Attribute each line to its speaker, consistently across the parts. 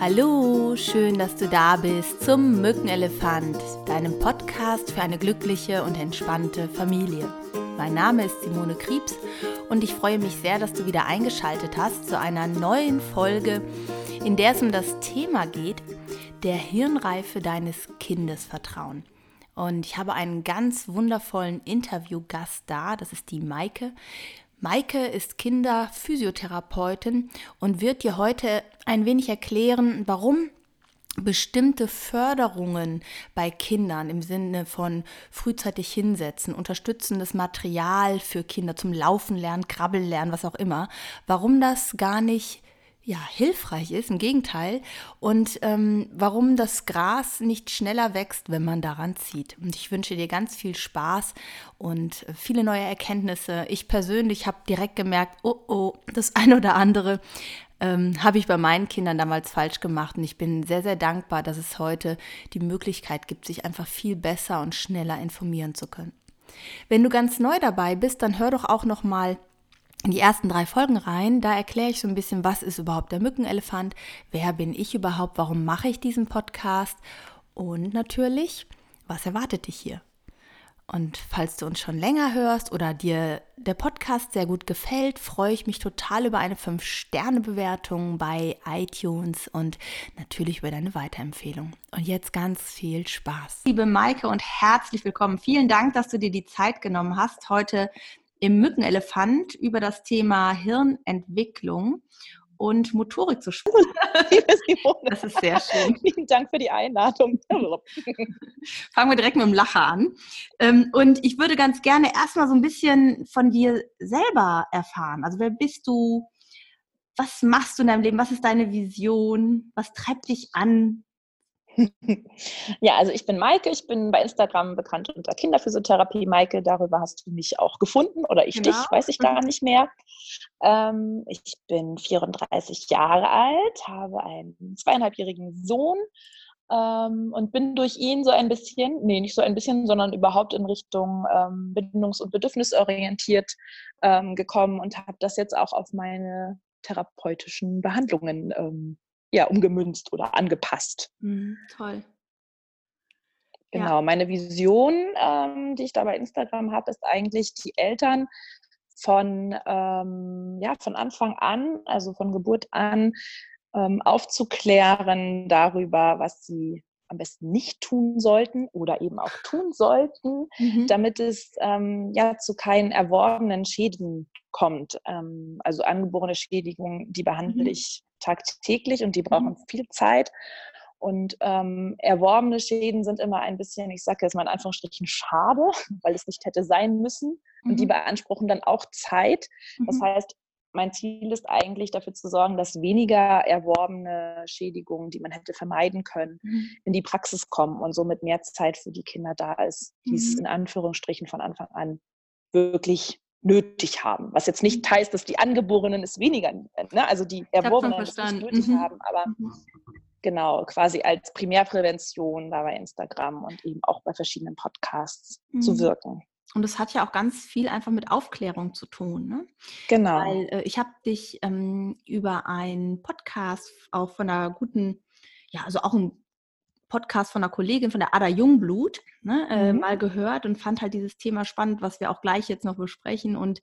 Speaker 1: Hallo, schön, dass du da bist zum Mückenelefant, deinem Podcast für eine glückliche und entspannte Familie. Mein Name ist Simone Kriebs und ich freue mich sehr, dass du wieder eingeschaltet hast zu einer neuen Folge, in der es um das Thema geht, der Hirnreife deines Kindes vertrauen. Und ich habe einen ganz wundervollen Interviewgast da, das ist die Maike. Maike ist Kinderphysiotherapeutin und wird dir heute ein wenig erklären, warum bestimmte Förderungen bei Kindern im Sinne von frühzeitig hinsetzen, unterstützendes Material für Kinder zum Laufen lernen, Krabbeln lernen, was auch immer, warum das gar nicht ja, hilfreich ist, im Gegenteil, und ähm, warum das Gras nicht schneller wächst, wenn man daran zieht. Und ich wünsche dir ganz viel Spaß und viele neue Erkenntnisse. Ich persönlich habe direkt gemerkt, oh oh, das eine oder andere ähm, habe ich bei meinen Kindern damals falsch gemacht und ich bin sehr, sehr dankbar, dass es heute die Möglichkeit gibt, sich einfach viel besser und schneller informieren zu können. Wenn du ganz neu dabei bist, dann hör doch auch noch mal in die ersten drei Folgen rein. Da erkläre ich so ein bisschen, was ist überhaupt der Mückenelefant, wer bin ich überhaupt, warum mache ich diesen Podcast und natürlich, was erwartet dich hier. Und falls du uns schon länger hörst oder dir der Podcast sehr gut gefällt, freue ich mich total über eine 5-Sterne-Bewertung bei iTunes und natürlich über deine Weiterempfehlung. Und jetzt ganz viel Spaß. Liebe Maike und herzlich willkommen. Vielen Dank, dass du dir die Zeit genommen hast, heute im Mückenelefant über das Thema Hirnentwicklung und Motorik zu sprechen.
Speaker 2: das ist sehr schön. Vielen Dank für die Einladung.
Speaker 1: Fangen wir direkt mit dem Lacher an. Ähm, und ich würde ganz gerne erstmal so ein bisschen von dir selber erfahren. Also wer bist du? Was machst du in deinem Leben? Was ist deine Vision? Was treibt dich an?
Speaker 2: Ja, also ich bin Maike, ich bin bei Instagram bekannt unter Kinderphysiotherapie. Maike, darüber hast du mich auch gefunden oder ich genau. dich, weiß ich gar mhm. nicht mehr. Ähm, ich bin 34 Jahre alt, habe einen zweieinhalbjährigen Sohn ähm, und bin durch ihn so ein bisschen, nee, nicht so ein bisschen, sondern überhaupt in Richtung ähm, bindungs- und bedürfnisorientiert ähm, gekommen und habe das jetzt auch auf meine therapeutischen Behandlungen ähm, ja, umgemünzt oder angepasst.
Speaker 1: Mhm, toll.
Speaker 2: Genau, ja. meine Vision, ähm, die ich da bei Instagram habe, ist eigentlich die Eltern von, ähm, ja, von Anfang an, also von Geburt an, ähm, aufzuklären darüber, was sie am besten nicht tun sollten oder eben auch tun sollten, mhm. damit es ähm, ja zu keinen erworbenen Schäden kommt. Ähm, also angeborene Schädigungen, die behandle mhm. ich tagtäglich und die brauchen mhm. viel Zeit. Und ähm, erworbene Schäden sind immer ein bisschen, ich sage jetzt mal in Anführungsstrichen, schade, weil es nicht hätte sein müssen. Und die mhm. beanspruchen dann auch Zeit. Das mhm. heißt, mein Ziel ist eigentlich dafür zu sorgen, dass weniger erworbene Schädigungen, die man hätte vermeiden können, mhm. in die Praxis kommen und somit mehr Zeit für die Kinder da ist, die es in Anführungsstrichen von Anfang an wirklich nötig haben. Was jetzt nicht mhm. heißt, dass die Angeborenen es weniger, ne? also die Erworbenen es nicht nötig mhm. haben, aber mhm. genau, quasi als Primärprävention da bei Instagram und eben auch bei verschiedenen Podcasts mhm. zu wirken.
Speaker 1: Und es hat ja auch ganz viel einfach mit Aufklärung zu tun. Ne?
Speaker 2: Genau.
Speaker 1: Weil äh, ich habe dich ähm, über einen Podcast auch von einer guten, ja, also auch ein Podcast von einer Kollegin, von der Ada Jungblut, ne, äh, mhm. mal gehört und fand halt dieses Thema spannend, was wir auch gleich jetzt noch besprechen. Und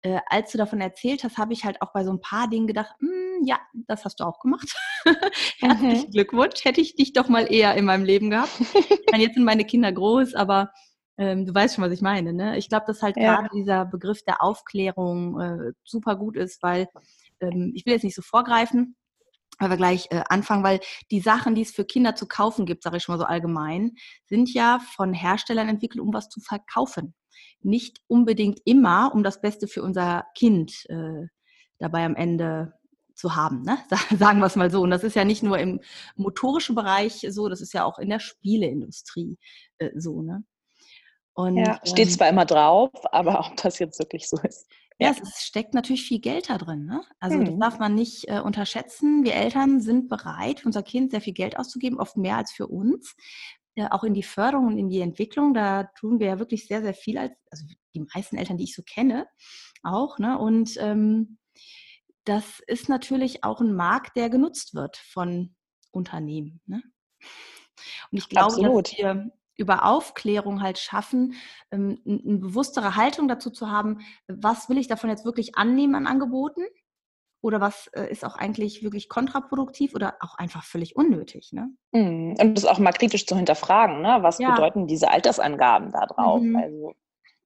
Speaker 1: äh, als du davon erzählt hast, habe ich halt auch bei so ein paar Dingen gedacht, hm, ja, das hast du auch gemacht. Herzlichen mhm. Glückwunsch. Hätte ich dich doch mal eher in meinem Leben gehabt. ich meine, jetzt sind meine Kinder groß, aber ähm, du weißt schon, was ich meine. Ne? Ich glaube, dass halt ja. gerade dieser Begriff der Aufklärung äh, super gut ist, weil ähm, ich will jetzt nicht so vorgreifen, weil wir gleich äh, anfangen, weil die Sachen, die es für Kinder zu kaufen gibt, sage ich schon mal so allgemein, sind ja von Herstellern entwickelt, um was zu verkaufen. Nicht unbedingt immer, um das Beste für unser Kind äh, dabei am Ende zu haben, ne? sagen wir es mal so. Und das ist ja nicht nur im motorischen Bereich so, das ist ja auch in der Spieleindustrie äh, so. Ne?
Speaker 2: Und, ja, steht ähm, zwar immer drauf, aber ob das jetzt wirklich so ist.
Speaker 1: Ja, es steckt natürlich viel Geld da drin. Ne? Also mhm. das darf man nicht äh, unterschätzen. Wir Eltern sind bereit, für unser Kind sehr viel Geld auszugeben, oft mehr als für uns. Äh, auch in die Förderung und in die Entwicklung, da tun wir ja wirklich sehr, sehr viel, als, also die meisten Eltern, die ich so kenne, auch. Ne? Und ähm, das ist natürlich auch ein Markt, der genutzt wird von unternehmen. Ne? Und ich glaube, Absolut. dass wir über Aufklärung halt schaffen, ähm, eine bewusstere Haltung dazu zu haben, was will ich davon jetzt wirklich annehmen an Angeboten oder was äh, ist auch eigentlich wirklich kontraproduktiv oder auch einfach völlig unnötig. Ne?
Speaker 2: Mhm. Und das auch mal kritisch zu hinterfragen, ne? was ja. bedeuten diese Altersangaben da drauf? Mhm. Also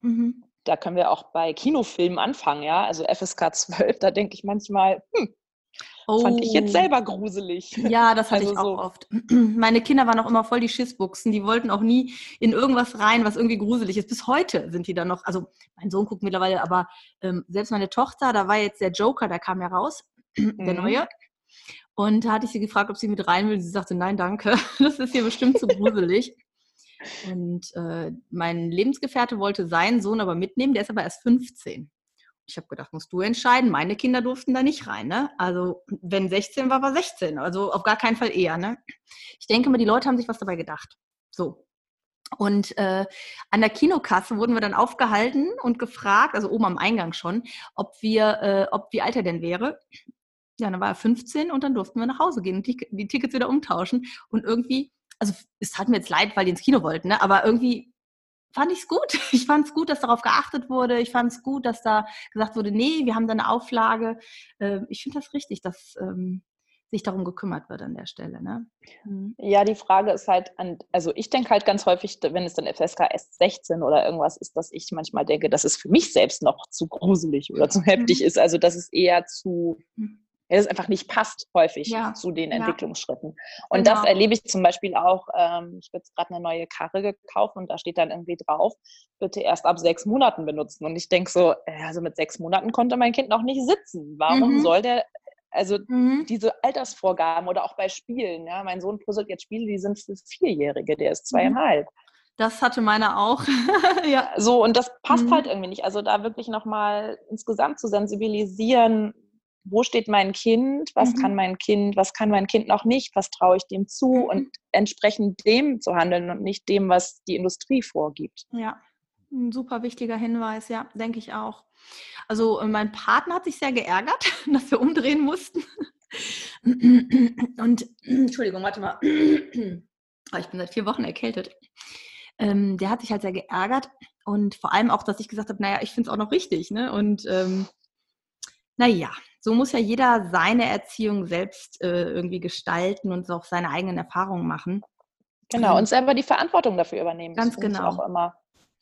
Speaker 2: mhm. da können wir auch bei Kinofilmen anfangen, ja. Also FSK 12, da denke ich manchmal, hm, Oh. Fand ich jetzt oh. selber gruselig.
Speaker 1: Ja, das hatte also ich auch so. oft. Meine Kinder waren auch immer voll die Schissbuchsen. Die wollten auch nie in irgendwas rein, was irgendwie gruselig ist. Bis heute sind die dann noch, also mein Sohn guckt mittlerweile, aber ähm, selbst meine Tochter, da war jetzt der Joker, der kam ja raus, der mhm. neue. Und da hatte ich sie gefragt, ob sie mit rein will. Sie sagte, nein, danke. Das ist hier bestimmt zu gruselig. Und äh, mein Lebensgefährte wollte seinen Sohn aber mitnehmen, der ist aber erst 15 ich habe gedacht, musst du entscheiden. Meine Kinder durften da nicht rein. Ne? Also wenn 16 war, war 16. Also auf gar keinen Fall eher. Ne? Ich denke mal, die Leute haben sich was dabei gedacht. So. Und äh, an der Kinokasse wurden wir dann aufgehalten und gefragt, also oben am Eingang schon, ob wir, äh, ob wie alt er denn wäre. Ja, dann war er 15 und dann durften wir nach Hause gehen und die, die Tickets wieder umtauschen. Und irgendwie, also es tat mir jetzt leid, weil die ins Kino wollten, ne? aber irgendwie fand ich es gut. Ich fand es gut, dass darauf geachtet wurde. Ich fand es gut, dass da gesagt wurde, nee, wir haben da eine Auflage. Ähm, ich finde das richtig, dass ähm, sich darum gekümmert wird an der Stelle. Ne?
Speaker 2: Mhm. Ja, die Frage ist halt, an, also ich denke halt ganz häufig, wenn es dann FSK S16 oder irgendwas ist, dass ich manchmal denke, dass es für mich selbst noch zu gruselig oder zu heftig mhm. ist. Also dass es eher zu mhm es einfach nicht passt häufig ja. zu den Entwicklungsschritten. Und genau. das erlebe ich zum Beispiel auch, ähm, ich habe jetzt gerade eine neue Karre gekauft und da steht dann irgendwie drauf, bitte erst ab sechs Monaten benutzen. Und ich denke so, äh, also mit sechs Monaten konnte mein Kind noch nicht sitzen. Warum mhm. soll der, also mhm. diese Altersvorgaben oder auch bei Spielen, ja, mein Sohn puzzelt jetzt Spiele, die sind für Vierjährige, der ist mhm. zweieinhalb.
Speaker 1: Das hatte meine auch.
Speaker 2: ja. So, und das passt mhm. halt irgendwie nicht. Also da wirklich nochmal insgesamt zu sensibilisieren, wo steht mein Kind, was mhm. kann mein Kind, was kann mein Kind noch nicht, was traue ich dem zu mhm. und entsprechend dem zu handeln und nicht dem, was die Industrie vorgibt.
Speaker 1: Ja, ein super wichtiger Hinweis, ja, denke ich auch. Also äh, mein Partner hat sich sehr geärgert, dass wir umdrehen mussten. Und Entschuldigung, warte mal. Ah, ich bin seit vier Wochen erkältet. Ähm, der hat sich halt sehr geärgert und vor allem auch, dass ich gesagt habe, naja, ich finde es auch noch richtig. Ne? Und ähm, naja, so muss ja jeder seine Erziehung selbst äh, irgendwie gestalten und auch seine eigenen Erfahrungen machen.
Speaker 2: Genau, ähm, und selber die Verantwortung dafür übernehmen.
Speaker 1: Ganz das genau.
Speaker 2: Ist auch immer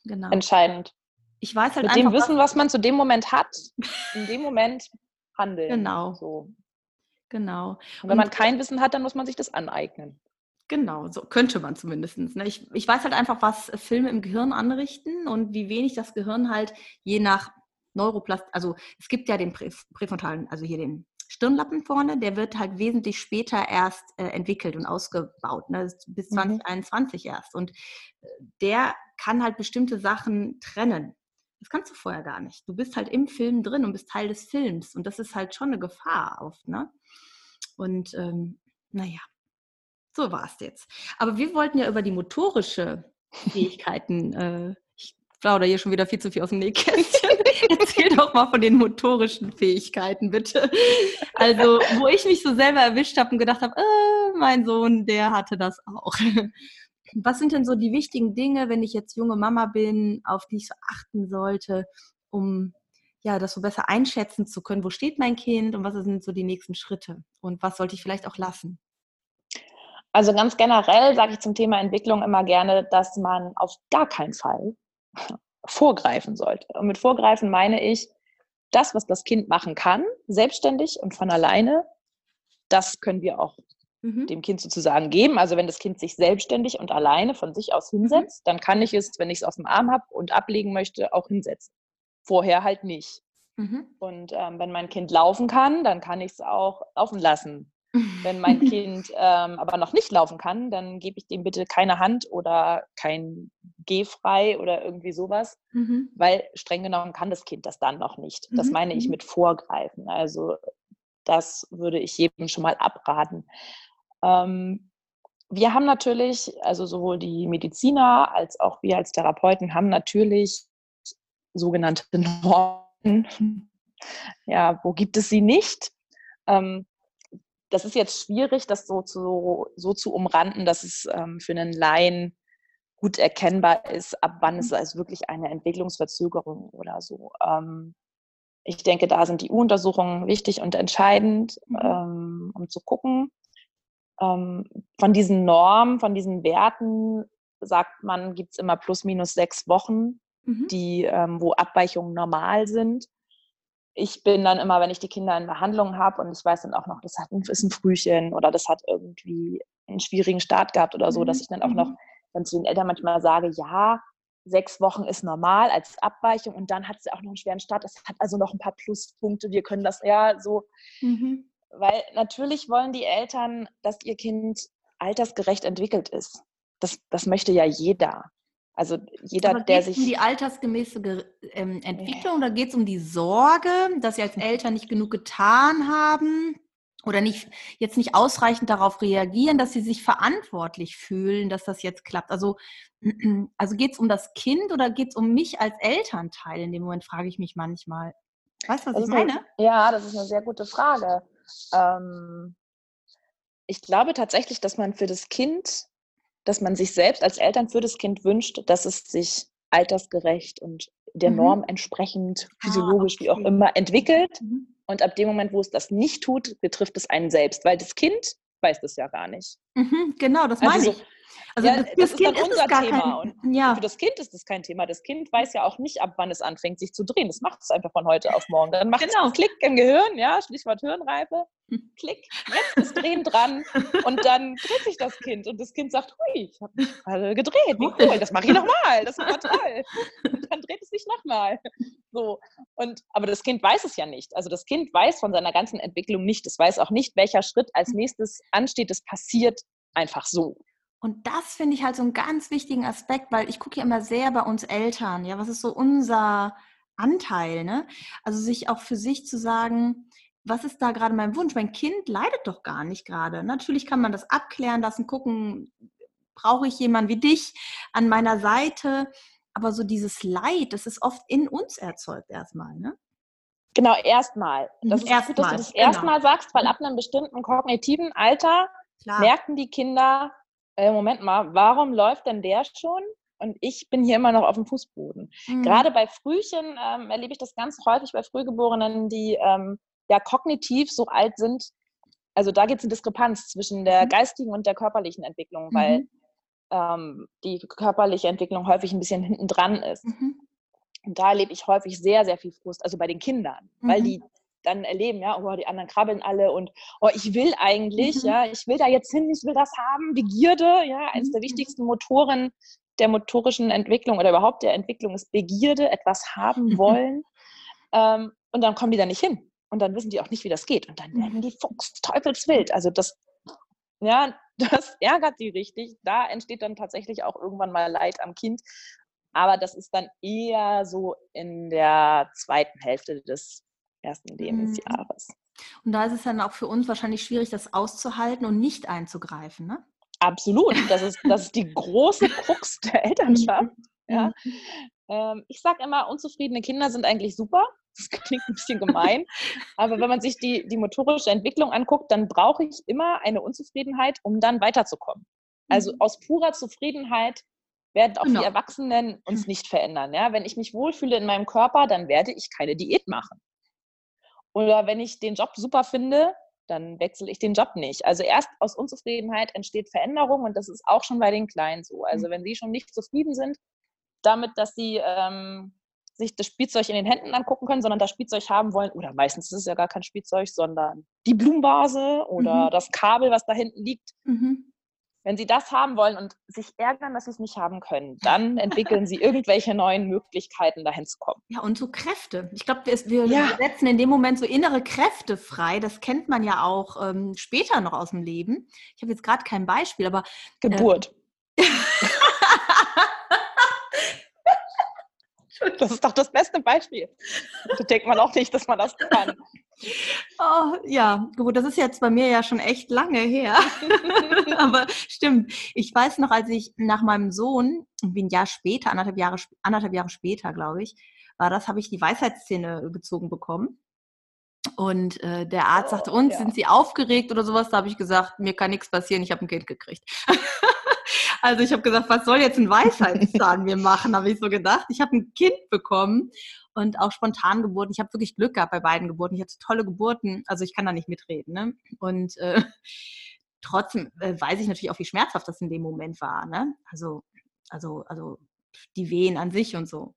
Speaker 2: genau. entscheidend.
Speaker 1: Ich weiß halt
Speaker 2: Mit
Speaker 1: einfach,
Speaker 2: dem Wissen, was man zu dem Moment hat, in dem Moment handeln.
Speaker 1: Genau. So. Genau.
Speaker 2: Und wenn und, man kein Wissen hat, dann muss man sich das aneignen.
Speaker 1: Genau, so könnte man zumindest. Ne? Ich, ich weiß halt einfach, was Filme im Gehirn anrichten und wie wenig das Gehirn halt je nach Neuroplast, also es gibt ja den Prä präfrontalen, also hier den Stirnlappen vorne, der wird halt wesentlich später erst äh, entwickelt und ausgebaut, ne? bis 2021 mhm. erst. Und äh, der kann halt bestimmte Sachen trennen. Das kannst du vorher gar nicht. Du bist halt im Film drin und bist Teil des Films. Und das ist halt schon eine Gefahr oft. Ne? Und ähm, naja, so war es jetzt. Aber wir wollten ja über die motorische Fähigkeiten äh, plaudere hier schon wieder viel zu viel aus dem Nähkästchen. Erzähl doch mal von den motorischen Fähigkeiten, bitte. Also, wo ich mich so selber erwischt habe und gedacht habe, äh, mein Sohn, der hatte das auch. Was sind denn so die wichtigen Dinge, wenn ich jetzt junge Mama bin, auf die ich so achten sollte, um ja, das so besser einschätzen zu können, wo steht mein Kind und was sind so die nächsten Schritte und was sollte ich vielleicht auch lassen?
Speaker 2: Also ganz generell sage ich zum Thema Entwicklung immer gerne, dass man auf gar keinen Fall vorgreifen sollte. Und mit vorgreifen meine ich, das, was das Kind machen kann, selbstständig und von alleine, das können wir auch mhm. dem Kind sozusagen geben. Also wenn das Kind sich selbstständig und alleine von sich aus hinsetzt, mhm. dann kann ich es, wenn ich es auf dem Arm habe und ablegen möchte, auch hinsetzen. Vorher halt nicht. Mhm. Und ähm, wenn mein Kind laufen kann, dann kann ich es auch laufen lassen. Wenn mein Kind ähm, aber noch nicht laufen kann, dann gebe ich dem bitte keine Hand oder kein Gehfrei oder irgendwie sowas, mhm. weil streng genommen kann das Kind das dann noch nicht. Das mhm. meine ich mhm. mit Vorgreifen. Also das würde ich jedem schon mal abraten. Ähm, wir haben natürlich, also sowohl die Mediziner als auch wir als Therapeuten haben natürlich sogenannte Normen. Ja, wo gibt es sie nicht? Ähm, das ist jetzt schwierig, das so zu, so zu umranden, dass es ähm, für einen Laien gut erkennbar ist, ab wann ist es also wirklich eine Entwicklungsverzögerung oder so. Ähm, ich denke, da sind die U-Untersuchungen wichtig und entscheidend, mhm. ähm, um zu gucken. Ähm, von diesen Normen, von diesen Werten sagt man, gibt es immer plus minus sechs Wochen, mhm. die, ähm, wo Abweichungen normal sind. Ich bin dann immer, wenn ich die Kinder in Behandlung habe und ich weiß dann auch noch, das hat ein, ist ein Frühchen oder das hat irgendwie einen schwierigen Start gehabt oder so, mhm. dass ich dann auch noch mhm dann zu den Eltern manchmal sage, ja, sechs Wochen ist normal als Abweichung und dann hat sie auch noch einen schweren Start. Es hat also noch ein paar Pluspunkte. Wir können das ja so, mhm. weil natürlich wollen die Eltern, dass ihr Kind altersgerecht entwickelt ist. Das, das möchte ja jeder. Also jeder,
Speaker 1: Aber
Speaker 2: der sich.
Speaker 1: um die altersgemäße ähm, Entwicklung oder geht es um die Sorge, dass sie als Eltern nicht genug getan haben? oder nicht jetzt nicht ausreichend darauf reagieren, dass sie sich verantwortlich fühlen, dass das jetzt klappt. Also, also geht es um das Kind oder geht es um mich als Elternteil? In dem Moment frage ich mich manchmal. Weißt du, was das ich meine?
Speaker 2: Eine, ja, das ist eine sehr gute Frage. Ähm, ich glaube tatsächlich, dass man für das Kind, dass man sich selbst als Eltern für das Kind wünscht, dass es sich altersgerecht und der mhm. Norm entsprechend, ah, physiologisch, ah, okay. wie auch immer, entwickelt. Mhm. Und ab dem Moment, wo es das nicht tut, betrifft es einen selbst, weil das Kind weiß das ja gar nicht.
Speaker 1: Mhm, genau, das also meine also so, ich.
Speaker 2: Also ja, das, das Kind ist unser Thema. Kein, ja. für das Kind ist das kein Thema. Das Kind weiß ja auch nicht, ab wann es anfängt, sich zu drehen. Das macht es einfach von heute auf morgen. Dann macht genau. es Klick im Gehirn, ja, Stichwort Hirnreife. Klick, jetzt ist Drehen dran. Und dann dreht sich das Kind. Und das Kind sagt, hui, ich habe mich gerade gedreht. Wie cool, das mache ich nochmal. Das war toll. Und dann dreht es sich nochmal. So. Und, aber das Kind weiß es ja nicht. Also das Kind weiß von seiner ganzen Entwicklung nicht. Es weiß auch nicht, welcher Schritt als hm. nächstes ansteht. Es passiert einfach so.
Speaker 1: Und das finde ich halt so einen ganz wichtigen Aspekt, weil ich gucke ja immer sehr bei uns Eltern, ja, was ist so unser Anteil, ne? Also sich auch für sich zu sagen, was ist da gerade mein Wunsch? Mein Kind leidet doch gar nicht gerade. Natürlich kann man das abklären lassen, gucken, brauche ich jemanden wie dich an meiner Seite? Aber so dieses Leid, das ist oft in uns erzeugt erstmal, ne?
Speaker 2: Genau, erstmal. Das ist erstmal, gut, dass du das genau. erstmal sagst, weil ab einem bestimmten kognitiven Alter Klar. merken die Kinder, äh, Moment mal, warum läuft denn der schon? Und ich bin hier immer noch auf dem Fußboden. Mhm. Gerade bei Frühchen ähm, erlebe ich das ganz häufig bei Frühgeborenen, die ähm, ja kognitiv so alt sind. Also da gibt es eine Diskrepanz zwischen der mhm. geistigen und der körperlichen Entwicklung, mhm. weil ähm, die körperliche Entwicklung häufig ein bisschen hinten dran ist. Mhm. Und da erlebe ich häufig sehr, sehr viel Frust, also bei den Kindern, weil mhm. die dann erleben, ja, oh, die anderen krabbeln alle und oh, ich will eigentlich, mhm. ja, ich will da jetzt hin, ich will das haben, Begierde, ja, eines der mhm. wichtigsten Motoren der motorischen Entwicklung oder überhaupt der Entwicklung ist Begierde, etwas haben wollen. ähm, und dann kommen die da nicht hin. Und dann wissen die auch nicht, wie das geht. Und dann werden die Fuchs teufelswild. Also das, ja, das ärgert sie richtig. Da entsteht dann tatsächlich auch irgendwann mal Leid am Kind. Aber das ist dann eher so in der zweiten Hälfte des ersten Lebensjahres. Mhm.
Speaker 1: Und da ist es dann auch für uns wahrscheinlich schwierig, das auszuhalten und nicht einzugreifen, ne?
Speaker 2: Absolut. Das ist, das ist die große Krux der Elternschaft. Ja. Mhm. Ähm, ich sage immer, unzufriedene Kinder sind eigentlich super. Das klingt ein bisschen gemein. Aber wenn man sich die, die motorische Entwicklung anguckt, dann brauche ich immer eine Unzufriedenheit, um dann weiterzukommen. Also mhm. aus purer Zufriedenheit werden auch genau. die Erwachsenen uns mhm. nicht verändern. Ja? Wenn ich mich wohlfühle in meinem Körper, dann werde ich keine Diät machen. Oder wenn ich den Job super finde, dann wechsle ich den Job nicht. Also erst aus Unzufriedenheit entsteht Veränderung und das ist auch schon bei den Kleinen so. Also mhm. wenn sie schon nicht zufrieden sind damit, dass sie ähm, sich das Spielzeug in den Händen angucken können, sondern das Spielzeug haben wollen, oder meistens ist es ja gar kein Spielzeug, sondern die Blumenvase oder mhm. das Kabel, was da hinten liegt, mhm. Wenn Sie das haben wollen und sich ärgern, dass Sie es nicht haben können, dann entwickeln Sie irgendwelche neuen Möglichkeiten, dahin zu kommen.
Speaker 1: Ja, und so Kräfte. Ich glaube, wir ja. setzen in dem Moment so innere Kräfte frei. Das kennt man ja auch ähm, später noch aus dem Leben. Ich habe jetzt gerade kein Beispiel, aber.
Speaker 2: Äh, Geburt. Äh, Das ist doch das beste Beispiel. Da denkt man auch nicht, dass man das kann.
Speaker 1: Oh, ja, gut, das ist jetzt bei mir ja schon echt lange her. Aber stimmt. Ich weiß noch, als ich nach meinem Sohn, wie ein Jahr später, anderthalb Jahre, anderthalb Jahre später, glaube ich, war das, habe ich die Weisheitszähne gezogen bekommen. Und äh, der Arzt sagte, oh, und ja. sind Sie aufgeregt oder sowas? Da habe ich gesagt, mir kann nichts passieren, ich habe ein Kind gekriegt. also ich habe gesagt, was soll jetzt ein Weisheitszahn mir machen, habe ich so gedacht. Ich habe ein Kind bekommen und auch spontan Geburten. Ich habe wirklich Glück gehabt bei beiden Geburten. Ich hatte tolle Geburten, also ich kann da nicht mitreden. Ne? Und äh, trotzdem äh, weiß ich natürlich auch, wie schmerzhaft das in dem Moment war. Ne? Also, also, also die Wehen an sich und so.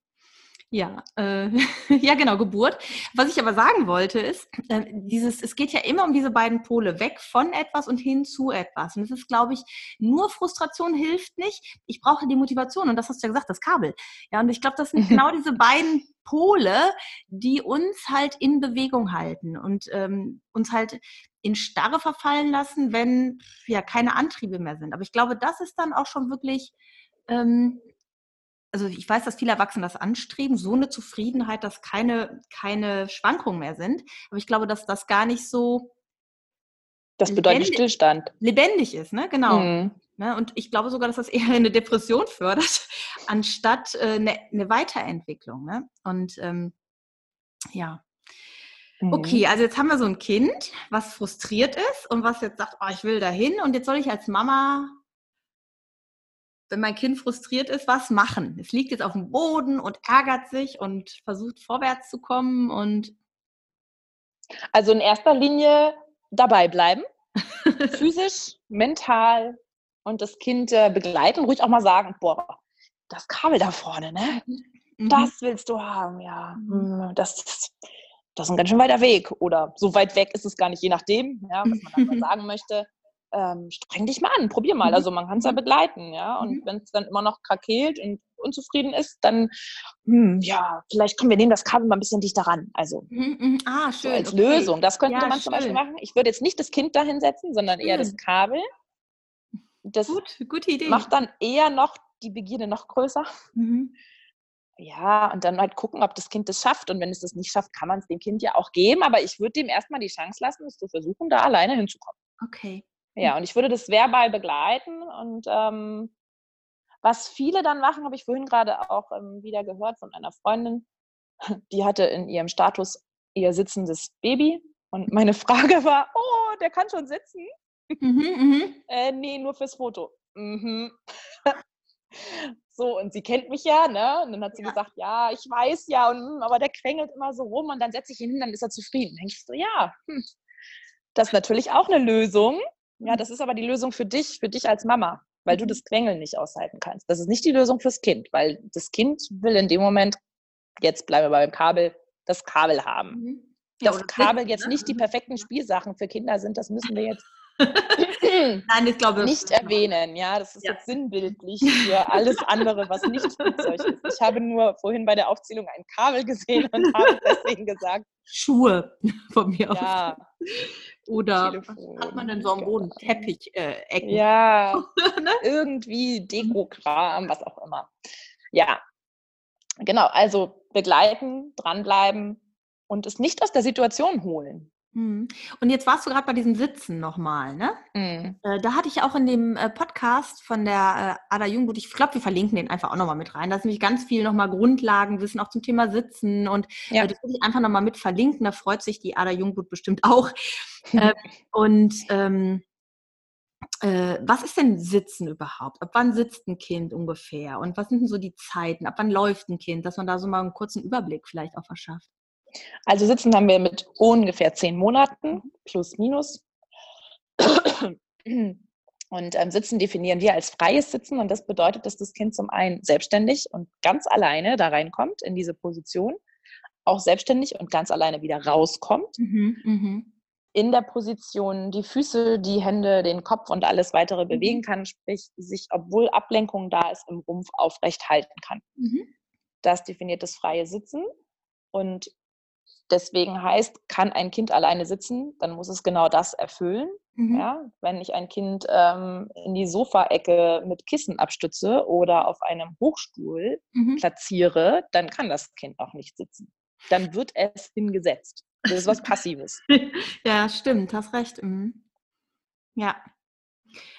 Speaker 1: Ja, äh, ja, genau, Geburt. Was ich aber sagen wollte ist, äh, dieses, es geht ja immer um diese beiden Pole, weg von etwas und hin zu etwas. Und es ist, glaube ich, nur Frustration hilft nicht. Ich brauche die Motivation und das hast du ja gesagt, das Kabel. Ja, und ich glaube, das sind genau diese beiden Pole, die uns halt in Bewegung halten und ähm, uns halt in Starre verfallen lassen, wenn ja keine Antriebe mehr sind. Aber ich glaube, das ist dann auch schon wirklich ähm, also ich weiß, dass viele Erwachsene das anstreben, so eine Zufriedenheit, dass keine, keine Schwankungen mehr sind. Aber ich glaube, dass das gar nicht so.
Speaker 2: Das bedeutet lebendig, Stillstand.
Speaker 1: Lebendig ist, ne? Genau. Mhm. Ne? Und ich glaube sogar, dass das eher eine Depression fördert, anstatt äh, eine, eine, Weiterentwicklung. Ne? Und ähm, ja. Mhm. Okay, also jetzt haben wir so ein Kind, was frustriert ist und was jetzt sagt, oh, ich will dahin und jetzt soll ich als Mama wenn mein Kind frustriert ist, was machen? Es liegt jetzt auf dem Boden und ärgert sich und versucht vorwärts zu kommen und
Speaker 2: also in erster Linie dabei bleiben, physisch, mental und das Kind äh, begleiten, ruhig auch mal sagen, boah, das Kabel da vorne, ne? Mhm. Das willst du haben, ja. Hm, das, das ist ein ganz schön weiter Weg. Oder so weit weg ist es gar nicht, je nachdem, ja, was man sagen möchte ähm, streng dich mal an, probier mal. Mhm. Also man kann es ja mhm. begleiten, ja. Und mhm. wenn es dann immer noch krakeelt und unzufrieden ist, dann, hm, ja, vielleicht kommen wir nehmen das Kabel mal ein bisschen dichter ran. Also
Speaker 1: mhm, mhm. ah, schön.
Speaker 2: So als okay. Lösung. Das könnte ja, man schön. zum Beispiel machen. Ich würde jetzt nicht das Kind da hinsetzen, sondern eher das Kabel. Das Gut, gute Idee. macht dann eher noch die Begierde noch größer. Mhm. Ja, und dann halt gucken, ob das Kind das schafft. Und wenn es das nicht schafft, kann man es dem Kind ja auch geben. Aber ich würde dem erstmal die Chance lassen, es zu versuchen, da alleine hinzukommen.
Speaker 1: Okay.
Speaker 2: Ja, und ich würde das verbal begleiten und ähm, was viele dann machen, habe ich vorhin gerade auch ähm, wieder gehört von einer Freundin, die hatte in ihrem Status ihr sitzendes Baby und meine Frage war, oh, der kann schon sitzen? Mhm, mhm. äh, nee, nur fürs Foto. Mhm. so, und sie kennt mich ja, ne? Und dann hat sie ja. gesagt, ja, ich weiß ja, und, hm, aber der quengelt immer so rum und dann setze ich ihn hin, dann ist er zufrieden. Dann denke ich so, ja, hm, das ist natürlich auch eine Lösung. Ja, das ist aber die Lösung für dich, für dich als Mama, weil du mhm. das Quengeln nicht aushalten kannst. Das ist nicht die Lösung fürs Kind, weil das Kind will in dem Moment, jetzt bleiben wir beim Kabel, das Kabel haben. Mhm. Ja, das Kabel jetzt ne? nicht die mhm. perfekten Spielsachen für Kinder sind, das müssen wir jetzt Nein, ich glaube nicht erwähnen. Ja, das ist ja. jetzt sinnbildlich für alles andere, was nicht Spielzeug ist. Ich habe nur vorhin bei der Aufzählung ein Kabel gesehen und habe deswegen gesagt.
Speaker 1: Schuhe von mir ja. aus. Oder Telefon, hat man denn so am Boden? Genau. Teppich-Ecken.
Speaker 2: Äh, ja, ne? irgendwie Dekokram, was auch immer. Ja, genau. Also begleiten, dranbleiben und es nicht aus der Situation holen.
Speaker 1: Mhm. Und jetzt warst du gerade bei diesem Sitzen nochmal, ne? Mhm. Äh, da hatte ich auch in dem äh, Podcast von der äh, Ada Junggut, ich glaube, wir verlinken den einfach auch nochmal mit rein. Da ist nämlich ganz viel nochmal Grundlagenwissen auch zum Thema Sitzen und ja. das will ich einfach nochmal mit verlinken. Da freut sich die Ada Junggut bestimmt auch. und ähm, äh, was ist denn Sitzen überhaupt? Ab wann sitzt ein Kind ungefähr? Und was sind denn so die Zeiten? Ab wann läuft ein Kind? Dass man da so mal einen kurzen Überblick vielleicht auch verschafft.
Speaker 2: Also sitzen haben wir mit ungefähr zehn Monaten, plus minus. Und ähm, Sitzen definieren wir als freies Sitzen und das bedeutet, dass das Kind zum einen selbstständig und ganz alleine da reinkommt in diese Position, auch selbstständig und ganz alleine wieder rauskommt. Mhm, mh. In der Position die Füße, die Hände, den Kopf und alles weitere mhm. bewegen kann, sprich sich, obwohl Ablenkung da ist, im Rumpf aufrecht halten kann. Mhm. Das definiert das freie Sitzen. Und deswegen heißt, kann ein Kind alleine sitzen, dann muss es genau das erfüllen. Mhm. Ja, wenn ich ein Kind ähm, in die Sofaecke mit Kissen abstütze oder auf einem Hochstuhl mhm. platziere, dann kann das Kind auch nicht sitzen. Dann wird es hingesetzt. Das ist was Passives.
Speaker 1: ja, stimmt, hast recht. Mhm. Ja.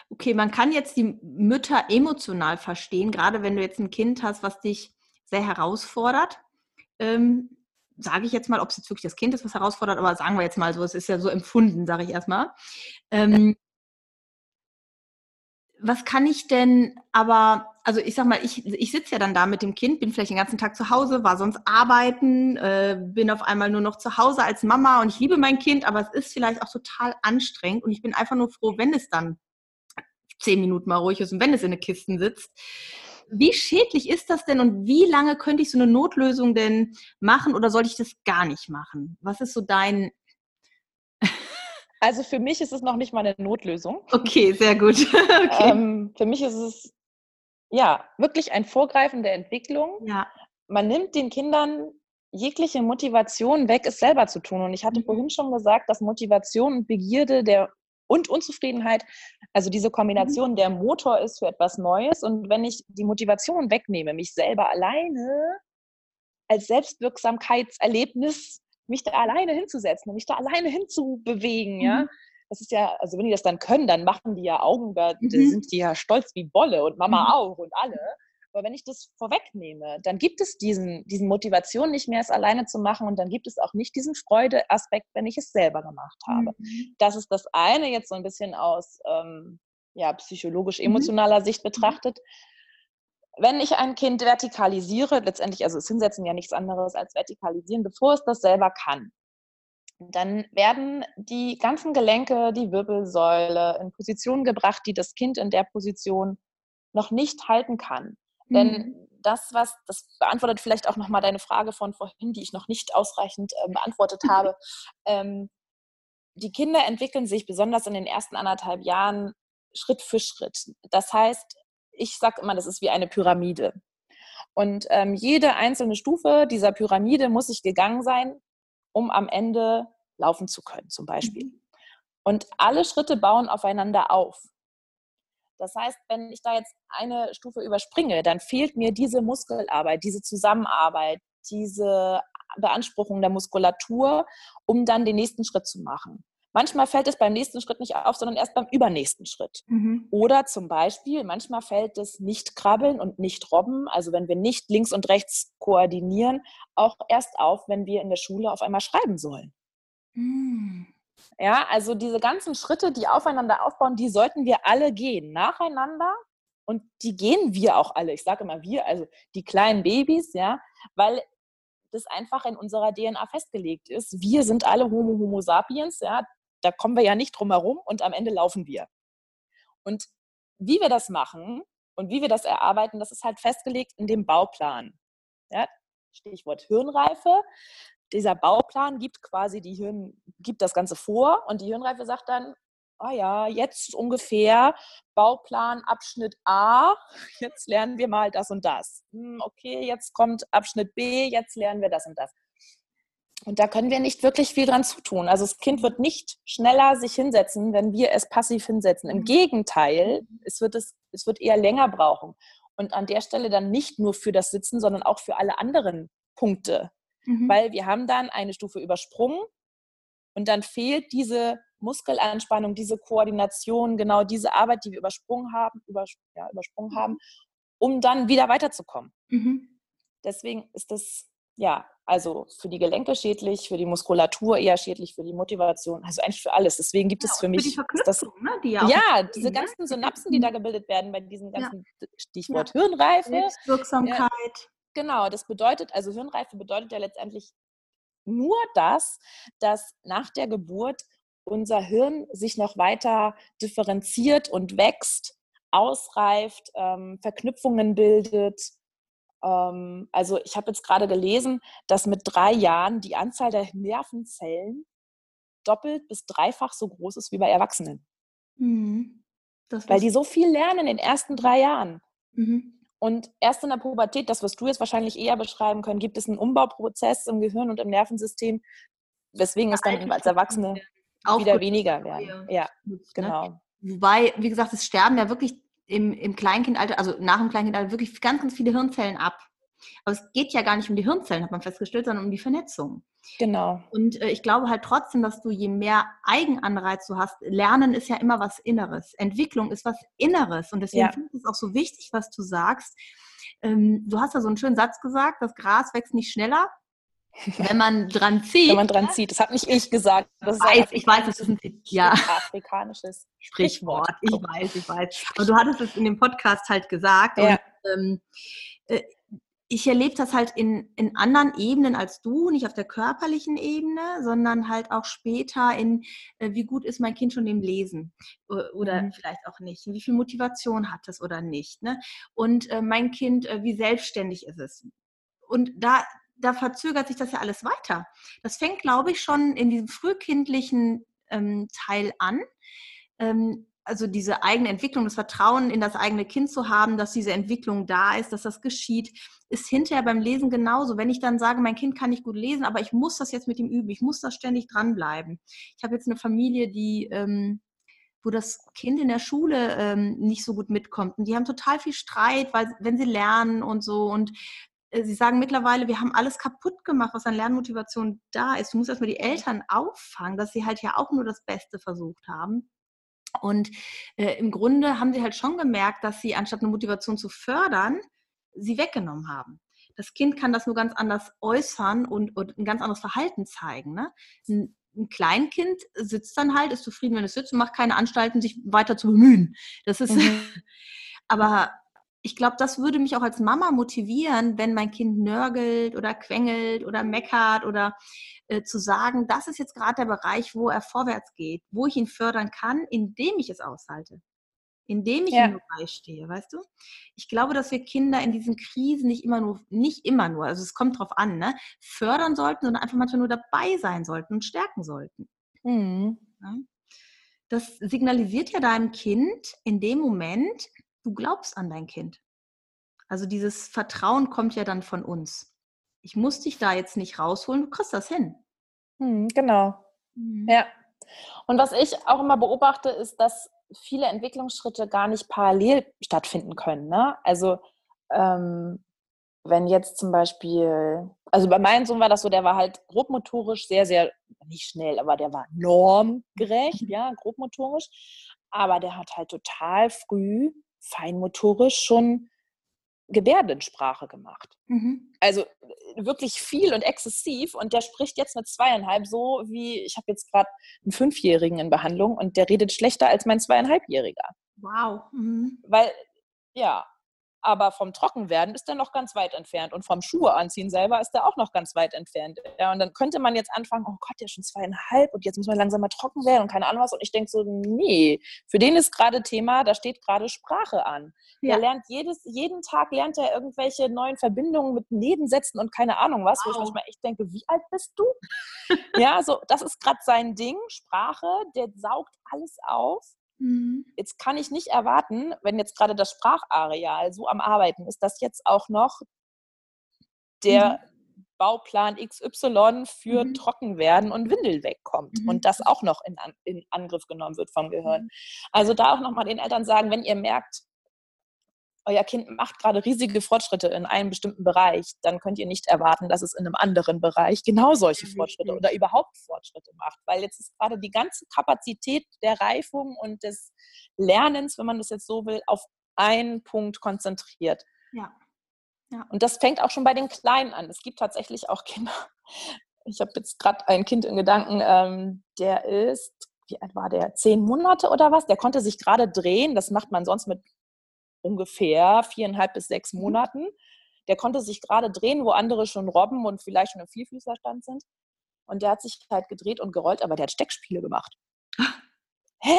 Speaker 1: Okay, man kann jetzt die Mütter emotional verstehen, gerade wenn du jetzt ein Kind hast, was dich sehr herausfordert. Ähm, sage ich jetzt mal, ob es jetzt wirklich das Kind ist, was herausfordert, aber sagen wir jetzt mal so, es ist ja so empfunden, sage ich erstmal. Ähm, was kann ich denn aber, also ich sag mal, ich, ich sitze ja dann da mit dem Kind, bin vielleicht den ganzen Tag zu Hause, war sonst arbeiten, äh, bin auf einmal nur noch zu Hause als Mama und ich liebe mein Kind, aber es ist vielleicht auch total anstrengend und ich bin einfach nur froh, wenn es dann zehn Minuten mal ruhig ist und wenn es in den Kisten sitzt. Wie schädlich ist das denn und wie lange könnte ich so eine Notlösung denn machen oder sollte ich das gar nicht machen? Was ist so dein
Speaker 2: also für mich ist es noch nicht mal eine Notlösung.
Speaker 1: Okay, sehr gut. okay.
Speaker 2: Ähm, für mich ist es ja wirklich ein Vorgreifen der Entwicklung.
Speaker 1: Ja.
Speaker 2: Man nimmt den Kindern jegliche Motivation weg, es selber zu tun. Und ich hatte mhm. vorhin schon gesagt, dass Motivation und Begierde der und Unzufriedenheit, also diese Kombination mhm. der Motor ist für etwas Neues. Und wenn ich die Motivation wegnehme, mich selber alleine als Selbstwirksamkeitserlebnis mich da alleine hinzusetzen und mich da alleine hinzubewegen, ja. Mhm. Das ist ja, also wenn die das dann können, dann machen die ja Augen, da, mhm. sind die ja stolz wie Bolle und Mama mhm. auch und alle. Aber wenn ich das vorwegnehme, dann gibt es diesen, diesen Motivation nicht mehr, es alleine zu machen und dann gibt es auch nicht diesen Freudeaspekt, wenn ich es selber gemacht habe. Mhm. Das ist das eine jetzt so ein bisschen aus ähm, ja, psychologisch-emotionaler mhm. Sicht betrachtet wenn ich ein Kind vertikalisiere, letztendlich, also das Hinsetzen ja nichts anderes als vertikalisieren, bevor es das selber kann, dann werden die ganzen Gelenke, die Wirbelsäule in Positionen gebracht, die das Kind in der Position noch nicht halten kann. Mhm. Denn das, was, das beantwortet vielleicht auch nochmal deine Frage von vorhin, die ich noch nicht ausreichend äh, beantwortet habe. Ähm, die Kinder entwickeln sich besonders in den ersten anderthalb Jahren Schritt für Schritt. Das heißt, ich sage immer, das ist wie eine Pyramide. Und ähm, jede einzelne Stufe dieser Pyramide muss sich gegangen sein, um am Ende laufen zu können, zum Beispiel. Mhm. Und alle Schritte bauen aufeinander auf. Das heißt, wenn ich da jetzt eine Stufe überspringe, dann fehlt mir diese Muskelarbeit, diese Zusammenarbeit, diese Beanspruchung der Muskulatur, um dann den nächsten Schritt zu machen. Manchmal fällt es beim nächsten Schritt nicht auf, sondern erst beim übernächsten Schritt. Mhm. Oder zum Beispiel, manchmal fällt es nicht krabbeln und nicht robben, also wenn wir nicht links und rechts koordinieren, auch erst auf, wenn wir in der Schule auf einmal schreiben sollen. Mhm. Ja, also diese ganzen Schritte, die aufeinander aufbauen, die sollten wir alle gehen, nacheinander. Und die gehen wir auch alle. Ich sage immer wir, also die kleinen Babys, ja, weil das einfach in unserer DNA festgelegt ist. Wir sind alle Homo Homo sapiens, ja da kommen wir ja nicht drum herum und am Ende laufen wir. Und wie wir das machen und wie wir das erarbeiten, das ist halt festgelegt in dem Bauplan. Ja, Stichwort Hirnreife. Dieser Bauplan gibt quasi die Hirn, gibt das Ganze vor und die Hirnreife sagt dann, ah ja, jetzt ungefähr Bauplan Abschnitt A, jetzt lernen wir mal das und das. Hm, okay, jetzt kommt Abschnitt B, jetzt lernen wir das und das. Und da können wir nicht wirklich viel dran zutun. Also das Kind wird nicht schneller sich hinsetzen, wenn wir es passiv hinsetzen. Im mhm. Gegenteil, es wird, es, es wird eher länger brauchen. Und an der Stelle dann nicht nur für das Sitzen, sondern auch für alle anderen Punkte. Mhm. Weil wir haben dann eine Stufe übersprungen und dann fehlt diese Muskelanspannung, diese Koordination, genau diese Arbeit, die wir übersprungen haben, übers ja, übersprungen haben, mhm. um dann wieder weiterzukommen. Mhm. Deswegen ist das ja also für die Gelenke schädlich, für die Muskulatur eher schädlich, für die Motivation, also eigentlich für alles. Deswegen gibt ja, es für mich.
Speaker 1: Für die das, ne, die ja,
Speaker 2: ja diese ne? ganzen Synapsen, die da gebildet werden bei diesem ganzen ja. Stichwort. Hirnreife.
Speaker 1: Wirksamkeit.
Speaker 2: Genau, das bedeutet, also Hirnreife bedeutet ja letztendlich nur das, dass nach der Geburt unser Hirn sich noch weiter differenziert und wächst, ausreift, ähm, Verknüpfungen bildet, ähm, also ich habe jetzt gerade gelesen, dass mit drei Jahren die Anzahl der Nervenzellen doppelt bis dreifach so groß ist wie bei Erwachsenen. Mhm. Weil die so viel lernen in den ersten drei Jahren. Mhm. Und erst in der Pubertät, das wirst du jetzt wahrscheinlich eher beschreiben können, gibt es einen Umbauprozess im Gehirn und im Nervensystem, weswegen es dann als Erwachsene wieder weniger werden. Ja, ne? genau.
Speaker 1: Wobei, wie gesagt, es sterben ja wirklich im, im Kleinkindalter, also nach dem Kleinkindalter, wirklich ganz, ganz viele Hirnzellen ab. Aber es geht ja gar nicht um die Hirnzellen, hat man festgestellt, sondern um die Vernetzung.
Speaker 2: Genau.
Speaker 1: Und äh, ich glaube halt trotzdem, dass du je mehr Eigenanreiz du hast, Lernen ist ja immer was Inneres. Entwicklung ist was Inneres. Und deswegen ja. finde ich es auch so wichtig, was du sagst. Ähm, du hast ja so einen schönen Satz gesagt, das Gras wächst nicht schneller, wenn man dran zieht.
Speaker 2: Wenn man dran zieht. Das hat nicht ich gesagt.
Speaker 1: Das weiß, ich weiß, es ist ein
Speaker 2: ja. afrikanisches
Speaker 1: Sprichwort. Ich weiß, ich weiß. Aber du hattest es in dem Podcast halt gesagt. Ja. Und, ähm, äh, ich erlebe das halt in, in anderen Ebenen als du, nicht auf der körperlichen Ebene, sondern halt auch später in, äh, wie gut ist mein Kind schon im Lesen oder mhm. vielleicht auch nicht, wie viel Motivation hat es oder nicht. Ne? Und äh, mein Kind, äh, wie selbstständig ist es. Und da, da verzögert sich das ja alles weiter. Das fängt, glaube ich, schon in diesem frühkindlichen ähm, Teil an. Ähm, also diese eigene Entwicklung, das Vertrauen in das eigene Kind zu haben, dass diese Entwicklung da ist, dass das geschieht, ist hinterher beim Lesen genauso. Wenn ich dann sage, mein Kind kann nicht gut lesen, aber ich muss das jetzt mit ihm üben, ich muss da ständig dranbleiben. Ich habe jetzt eine Familie, die, ähm, wo das Kind in der Schule ähm, nicht so gut mitkommt. Und die haben total viel Streit, weil wenn sie lernen und so. Und äh, sie sagen mittlerweile, wir haben alles kaputt gemacht, was an Lernmotivation da ist. Du musst erstmal die Eltern auffangen, dass sie halt ja auch nur das Beste versucht haben. Und äh, im Grunde haben sie halt schon gemerkt, dass sie anstatt eine Motivation zu fördern, sie weggenommen haben. Das Kind kann das nur ganz anders äußern und, und ein ganz anderes Verhalten zeigen. Ne? Ein, ein Kleinkind sitzt dann halt, ist zufrieden, wenn es sitzt und macht keine Anstalten, sich weiter zu bemühen. Das ist, mhm. aber ich glaube, das würde mich auch als Mama motivieren, wenn mein Kind nörgelt oder quengelt oder meckert oder äh, zu sagen, das ist jetzt gerade der Bereich, wo er vorwärts geht, wo ich ihn fördern kann, indem ich es aushalte, indem ich ja. ihm beistehe, weißt du? Ich glaube, dass wir Kinder in diesen Krisen nicht immer nur, nicht immer nur, also es kommt drauf an, ne, fördern sollten, sondern einfach manchmal nur dabei sein sollten und stärken sollten. Mhm. Ja? Das signalisiert ja deinem Kind in dem Moment, du glaubst an dein Kind. Also dieses Vertrauen kommt ja dann von uns ich muss dich da jetzt nicht rausholen, du kriegst das hin.
Speaker 2: Hm, genau. Mhm. Ja. Und was ich auch immer beobachte, ist, dass viele Entwicklungsschritte gar nicht parallel stattfinden können. Ne? Also ähm, wenn jetzt zum Beispiel, also bei meinem Sohn war das so, der war halt grobmotorisch sehr, sehr, nicht schnell, aber der war normgerecht, ja, grobmotorisch. Aber der hat halt total früh feinmotorisch schon Gebärdensprache gemacht. Mhm. Also äh, wirklich viel und exzessiv. Und der spricht jetzt mit zweieinhalb so wie, ich habe jetzt gerade einen Fünfjährigen in Behandlung und der redet schlechter als mein zweieinhalbjähriger.
Speaker 1: Wow. Mhm.
Speaker 2: Weil, ja, aber vom Trockenwerden ist er noch ganz weit entfernt und vom Schuhe anziehen selber ist er auch noch ganz weit entfernt. Ja, und dann könnte man jetzt anfangen, oh Gott, der ist schon zweieinhalb und jetzt muss man langsam mal trocken werden und keine Ahnung was. Und ich denke so, nee, für den ist gerade Thema, da steht gerade Sprache an. Ja. Der lernt jedes, jeden Tag lernt er irgendwelche neuen Verbindungen mit Nebensätzen und keine Ahnung was, wow. wo ich manchmal echt denke, wie alt bist du? ja, so, das ist gerade sein Ding, Sprache, der saugt alles auf. Mhm. Jetzt kann ich nicht erwarten, wenn jetzt gerade das Sprachareal so am Arbeiten ist, dass jetzt auch noch der mhm. Bauplan XY für mhm. Trockenwerden und Windel wegkommt mhm. und das auch noch in, in, Angriff genommen wird vom Gehirn. Mhm. Also da auch nochmal den Eltern sagen, wenn ihr merkt, euer Kind macht gerade riesige Fortschritte in einem bestimmten Bereich, dann könnt ihr nicht erwarten, dass es in einem anderen Bereich genau solche Fortschritte oder überhaupt Fortschritte macht. Weil jetzt ist gerade die ganze Kapazität der Reifung und des Lernens, wenn man das jetzt so will, auf einen Punkt konzentriert.
Speaker 1: Ja.
Speaker 2: ja. Und das fängt auch schon bei den Kleinen an. Es gibt tatsächlich auch Kinder. Ich habe jetzt gerade ein Kind in Gedanken, ähm, der ist wie alt war der? Zehn Monate oder was? Der konnte sich gerade drehen. Das macht man sonst mit ungefähr viereinhalb bis sechs mhm. Monaten. Der konnte sich gerade drehen, wo andere schon Robben und vielleicht schon im Vielfüßlerstand sind. Und der hat sich halt gedreht und gerollt, aber der hat Steckspiele gemacht. Hä?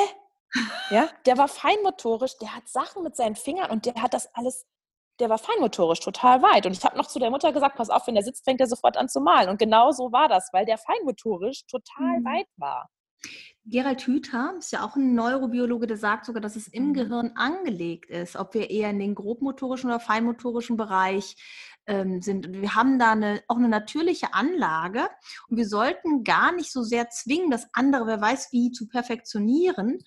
Speaker 2: Ja, der war feinmotorisch, der hat Sachen mit seinen Fingern und der hat das alles, der war feinmotorisch total weit. Und ich habe noch zu der Mutter gesagt, pass auf, wenn der sitzt, fängt er sofort an zu malen. Und genau so war das, weil der feinmotorisch total mhm. weit war.
Speaker 1: Gerald Hüther ist ja auch ein Neurobiologe, der sagt sogar, dass es im mhm. Gehirn angelegt ist, ob wir eher in den grobmotorischen oder feinmotorischen Bereich ähm, sind. Und wir haben da eine, auch eine natürliche Anlage und wir sollten gar nicht so sehr zwingen, das andere, wer weiß wie, zu perfektionieren,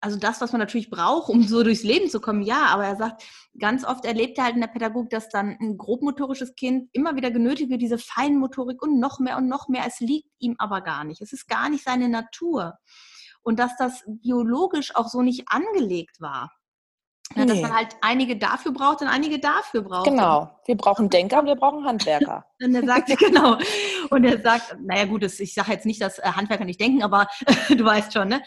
Speaker 1: also das, was man natürlich braucht, um so durchs Leben zu kommen, ja, aber er sagt, ganz oft erlebt er halt in der Pädagogik, dass dann ein grobmotorisches Kind immer wieder genötigt wird, diese Feinmotorik und noch mehr und noch mehr. Es liegt ihm aber gar nicht. Es ist gar nicht seine Natur. Und dass das biologisch auch so nicht angelegt war. Ja, dass man halt einige dafür braucht und einige dafür braucht.
Speaker 2: Genau. Wir brauchen Denker und wir brauchen Handwerker.
Speaker 1: und er sagt, genau. Und er sagt, naja gut, ich sage jetzt nicht, dass äh, Handwerker nicht denken, aber du weißt schon, ne?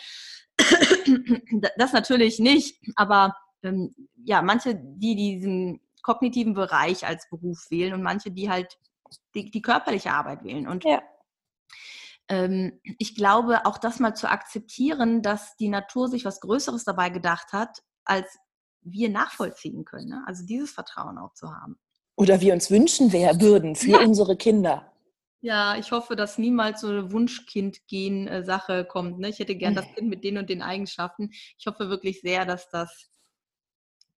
Speaker 1: das natürlich nicht. Aber ähm, ja, manche, die diesen kognitiven Bereich als Beruf wählen und manche, die halt die, die körperliche Arbeit wählen. Und ja. ähm, ich glaube, auch das mal zu akzeptieren, dass die Natur sich was Größeres dabei gedacht hat, als wir nachvollziehen können. Ne? Also dieses Vertrauen auch zu haben.
Speaker 2: Oder wir uns wünschen wir würden für ja. unsere Kinder.
Speaker 1: Ja, ich hoffe, dass niemals so eine Wunschkind-Gen-Sache kommt. Ne? Ich hätte gern das Kind mit den und den Eigenschaften. Ich hoffe wirklich sehr, dass das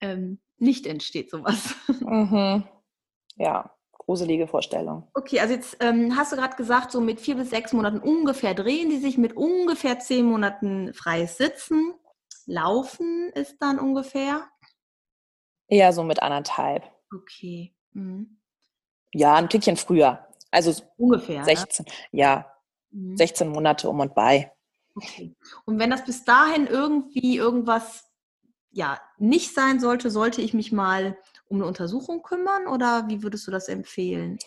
Speaker 1: ähm, nicht entsteht, sowas.
Speaker 2: Mhm. Ja, gruselige Vorstellung.
Speaker 1: Okay, also jetzt ähm, hast du gerade gesagt, so mit vier bis sechs Monaten ungefähr drehen die sich, mit ungefähr zehn Monaten freies Sitzen. Laufen ist dann ungefähr?
Speaker 2: Eher so mit anderthalb.
Speaker 1: Okay. Mhm.
Speaker 2: Ja, ein Tickchen früher. Also
Speaker 1: ungefähr.
Speaker 2: 16, ne? ja. Mhm. 16 Monate um und bei.
Speaker 1: Okay. Und wenn das bis dahin irgendwie irgendwas ja nicht sein sollte, sollte ich mich mal um eine Untersuchung kümmern oder wie würdest du das empfehlen?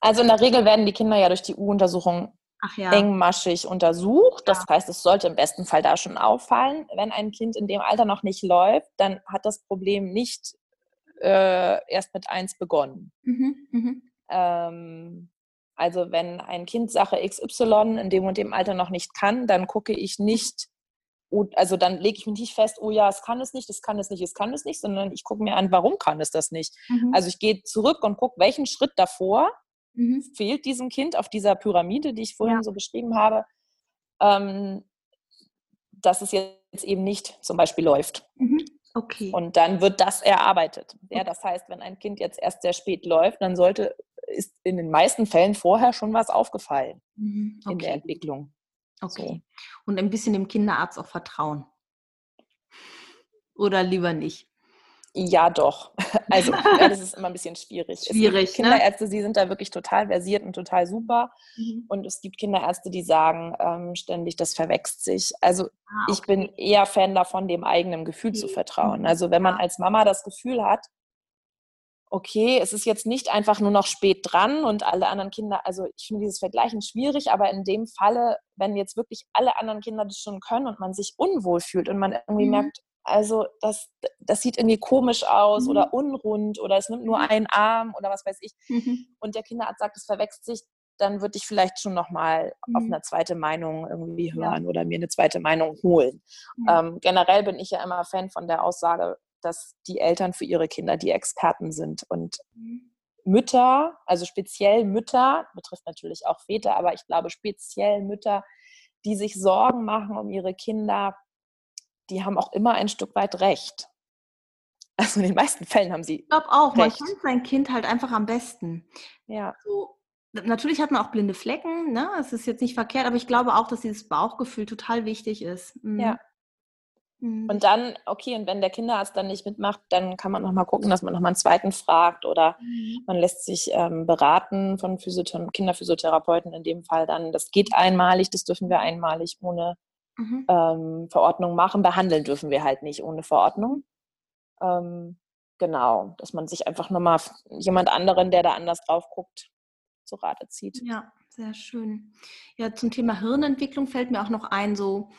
Speaker 2: Also in der Regel werden die Kinder ja durch die U-Untersuchung ja. engmaschig untersucht. Das ja. heißt, es sollte im besten Fall da schon auffallen. Wenn ein Kind in dem Alter noch nicht läuft, dann hat das Problem nicht äh, erst mit eins begonnen. Mhm, mhm. Ähm, also wenn ein Kind Sache XY in dem und dem Alter noch nicht kann, dann gucke ich nicht, also dann lege ich mich nicht fest, oh ja, es kann es nicht, es kann es nicht, es kann es nicht, sondern ich gucke mir an, warum kann es das nicht. Mhm. Also ich gehe zurück und gucke, welchen Schritt davor mhm. fehlt diesem Kind auf dieser Pyramide, die ich vorhin ja. so beschrieben habe, ähm, dass es jetzt eben nicht zum Beispiel läuft.
Speaker 1: Mhm. Okay.
Speaker 2: Und dann wird das erarbeitet. Ja, das heißt, wenn ein Kind jetzt erst sehr spät läuft, dann sollte, ist in den meisten Fällen vorher schon was aufgefallen mhm. okay. in der Entwicklung.
Speaker 1: Okay. So. Und ein bisschen dem Kinderarzt auch vertrauen. Oder lieber nicht?
Speaker 2: Ja, doch. Also, ja, das ist immer ein bisschen schwierig.
Speaker 1: Schwierig.
Speaker 2: Kinderärzte, ne? sie sind da wirklich total versiert und total super. Mhm. Und es gibt Kinderärzte, die sagen ähm, ständig, das verwechselt sich. Also, ah, okay. ich bin eher Fan davon, dem eigenen Gefühl okay. zu vertrauen. Mhm. Also, wenn man als Mama das Gefühl hat, okay, es ist jetzt nicht einfach nur noch spät dran und alle anderen Kinder, also ich finde dieses Vergleichen schwierig, aber in dem Falle, wenn jetzt wirklich alle anderen Kinder das schon können und man sich unwohl fühlt und man irgendwie mhm. merkt, also das, das sieht irgendwie komisch aus mhm. oder unrund oder es nimmt nur mhm. einen Arm oder was weiß ich. Mhm. Und der Kinderarzt sagt, es verwechselt sich, dann würde ich vielleicht schon nochmal mhm. auf eine zweite Meinung irgendwie hören ja. oder mir eine zweite Meinung holen. Ähm, generell bin ich ja immer Fan von der Aussage, dass die Eltern für ihre Kinder die Experten sind und mhm. Mütter, also speziell Mütter, betrifft natürlich auch Väter, aber ich glaube speziell Mütter, die sich Sorgen machen um ihre Kinder, die haben auch immer ein Stück weit recht. Also in den meisten Fällen haben sie.
Speaker 1: Ich glaube auch, recht. man kennt sein Kind halt einfach am besten. Ja. So, natürlich hat man auch blinde Flecken, ne? Es ist jetzt nicht verkehrt, aber ich glaube auch, dass dieses Bauchgefühl total wichtig ist.
Speaker 2: Mhm. Ja. Mhm. Und dann, okay, und wenn der Kinderarzt dann nicht mitmacht, dann kann man nochmal gucken, dass man nochmal einen zweiten fragt oder mhm. man lässt sich ähm, beraten von Physiothera Kinderphysiotherapeuten in dem Fall dann. Das geht einmalig, das dürfen wir einmalig ohne mhm. ähm, Verordnung machen. Behandeln dürfen wir halt nicht ohne Verordnung. Ähm, genau, dass man sich einfach nochmal jemand anderen, der da anders drauf guckt, zu Rate zieht.
Speaker 1: Ja, sehr schön. Ja, zum Thema Hirnentwicklung fällt mir auch noch ein, so